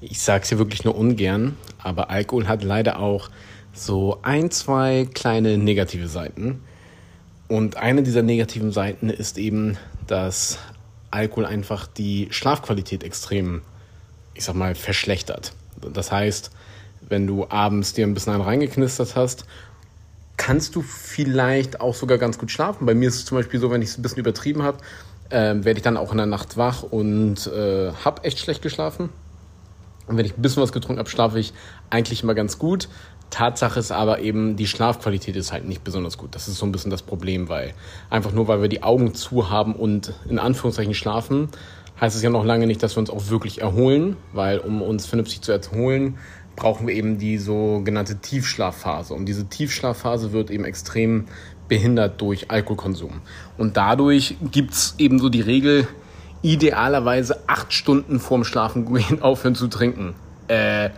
Ich sage es ja wirklich nur ungern, aber Alkohol hat leider auch so ein, zwei kleine negative Seiten. Und eine dieser negativen Seiten ist eben, dass Alkohol einfach die Schlafqualität extrem, ich sag mal, verschlechtert. Das heißt, wenn du abends dir ein bisschen einen reingeknistert hast, kannst du vielleicht auch sogar ganz gut schlafen. Bei mir ist es zum Beispiel so, wenn ich es ein bisschen übertrieben habe, äh, werde ich dann auch in der Nacht wach und äh, habe echt schlecht geschlafen. Und wenn ich ein bisschen was getrunken habe, schlafe ich eigentlich immer ganz gut. Tatsache ist aber eben, die Schlafqualität ist halt nicht besonders gut. Das ist so ein bisschen das Problem, weil einfach nur, weil wir die Augen zu haben und in Anführungszeichen schlafen, heißt es ja noch lange nicht, dass wir uns auch wirklich erholen, weil um uns vernünftig zu erholen, brauchen wir eben die sogenannte Tiefschlafphase. Und diese Tiefschlafphase wird eben extrem behindert durch Alkoholkonsum. Und dadurch gibt es eben so die Regel, idealerweise acht Stunden vorm Schlafengehen aufhören zu trinken. Äh.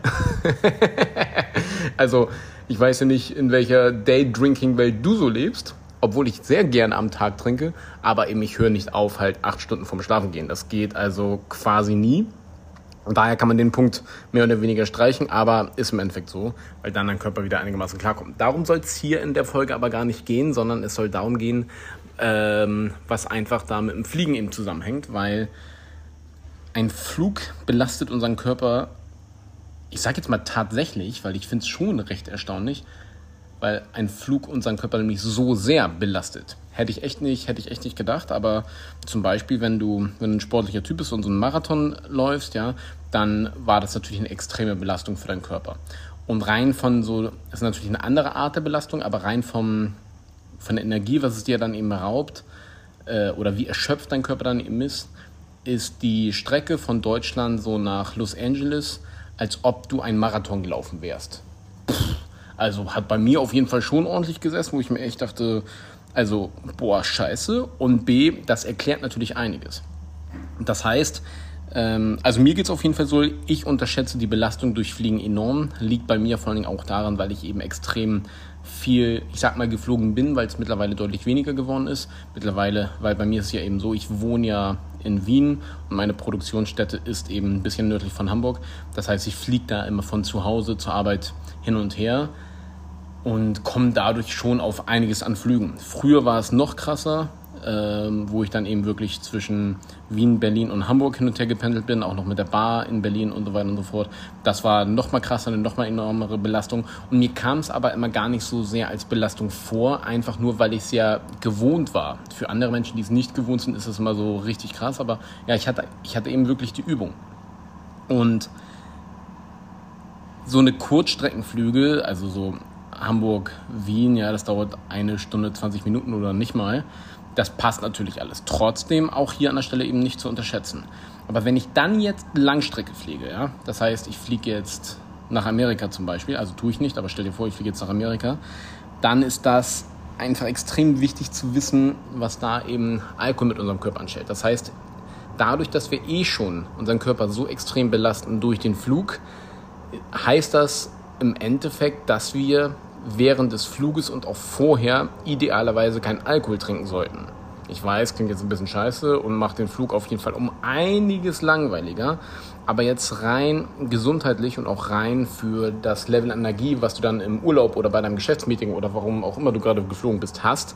also, ich weiß ja nicht, in welcher Day-Drinking-Welt du so lebst, obwohl ich sehr gerne am Tag trinke, aber eben ich höre nicht auf, halt acht Stunden vorm Schlafengehen. Das geht also quasi nie. Und daher kann man den Punkt mehr oder weniger streichen, aber ist im Endeffekt so, weil dann dein Körper wieder einigermaßen klarkommt. Darum soll es hier in der Folge aber gar nicht gehen, sondern es soll darum gehen, ähm, was einfach da mit dem Fliegen eben zusammenhängt, weil ein Flug belastet unseren Körper, ich sage jetzt mal tatsächlich, weil ich finde es schon recht erstaunlich, weil ein Flug unseren Körper nämlich so sehr belastet. Hätte ich echt nicht, hätte ich echt nicht gedacht, aber zum Beispiel, wenn du, wenn du ein sportlicher Typ bist und so einen Marathon läufst, ja, dann war das natürlich eine extreme Belastung für deinen Körper. Und rein von so, das ist natürlich eine andere Art der Belastung, aber rein vom, von der Energie, was es dir dann eben raubt, äh, oder wie erschöpft dein Körper dann eben ist, ist die Strecke von Deutschland so nach Los Angeles, als ob du einen Marathon gelaufen wärst. Also hat bei mir auf jeden Fall schon ordentlich gesessen, wo ich mir echt dachte, also boah, scheiße. Und B, das erklärt natürlich einiges. Das heißt, ähm, also mir geht es auf jeden Fall so, ich unterschätze die Belastung durch Fliegen enorm. Liegt bei mir vor allen Dingen auch daran, weil ich eben extrem viel, ich sag mal, geflogen bin, weil es mittlerweile deutlich weniger geworden ist. Mittlerweile, weil bei mir ist es ja eben so, ich wohne ja in Wien und meine Produktionsstätte ist eben ein bisschen nördlich von Hamburg. Das heißt, ich fliege da immer von zu Hause zur Arbeit hin und her und komme dadurch schon auf einiges an Flügen. Früher war es noch krasser ähm, wo ich dann eben wirklich zwischen Wien, Berlin und Hamburg hin und her gependelt bin, auch noch mit der Bar in Berlin und so weiter und so fort. Das war noch mal krasser, eine noch mal enormere Belastung. Und mir kam es aber immer gar nicht so sehr als Belastung vor, einfach nur, weil ich es ja gewohnt war. Für andere Menschen, die es nicht gewohnt sind, ist es immer so richtig krass. Aber ja, ich hatte, ich hatte eben wirklich die Übung. Und so eine Kurzstreckenflüge, also so Hamburg, Wien, ja, das dauert eine Stunde 20 Minuten oder nicht mal. Das passt natürlich alles. Trotzdem auch hier an der Stelle eben nicht zu unterschätzen. Aber wenn ich dann jetzt Langstrecke fliege, ja, das heißt, ich fliege jetzt nach Amerika zum Beispiel, also tue ich nicht, aber stell dir vor, ich fliege jetzt nach Amerika, dann ist das einfach extrem wichtig zu wissen, was da eben Alkohol mit unserem Körper anstellt. Das heißt, dadurch, dass wir eh schon unseren Körper so extrem belasten durch den Flug, heißt das im Endeffekt, dass wir während des Fluges und auch vorher idealerweise keinen Alkohol trinken sollten. Ich weiß, klingt jetzt ein bisschen scheiße und macht den Flug auf jeden Fall um einiges langweiliger. Aber jetzt rein gesundheitlich und auch rein für das Level Energie, was du dann im Urlaub oder bei deinem Geschäftsmeeting oder warum auch immer du gerade geflogen bist, hast,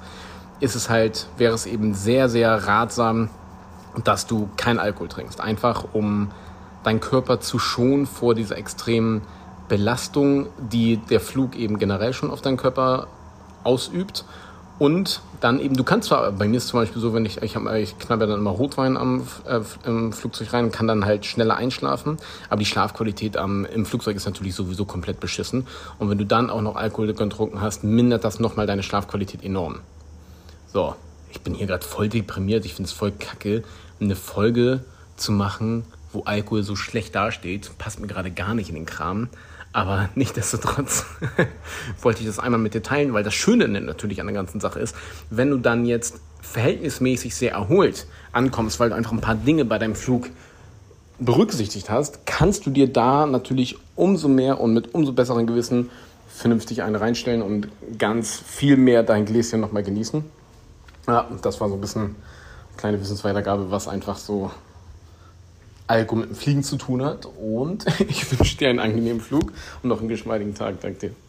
ist es halt, wäre es eben sehr, sehr ratsam, dass du keinen Alkohol trinkst. Einfach um deinen Körper zu schonen vor dieser extremen Belastung, die der Flug eben generell schon auf deinen Körper ausübt. Und dann eben, du kannst zwar, bei mir ist zum Beispiel so, wenn ich, ich, ich knappe dann immer Rotwein am, äh, im Flugzeug rein, kann dann halt schneller einschlafen, aber die Schlafqualität am, im Flugzeug ist natürlich sowieso komplett beschissen. Und wenn du dann auch noch Alkohol getrunken hast, mindert das nochmal deine Schlafqualität enorm. So, ich bin hier gerade voll deprimiert, ich finde es voll kacke, eine Folge zu machen, wo Alkohol so schlecht dasteht, passt mir gerade gar nicht in den Kram. Aber nichtdestotrotz wollte ich das einmal mit dir teilen, weil das Schöne natürlich an der ganzen Sache ist, wenn du dann jetzt verhältnismäßig sehr erholt ankommst, weil du einfach ein paar Dinge bei deinem Flug berücksichtigt hast, kannst du dir da natürlich umso mehr und mit umso besseren Gewissen vernünftig einen reinstellen und ganz viel mehr dein Gläschen nochmal genießen. Ja, das war so ein bisschen eine kleine Wissensweitergabe, was einfach so Alkohol mit dem Fliegen zu tun hat. Und ich wünsche dir einen angenehmen Flug und noch einen geschmeidigen Tag. Danke dir.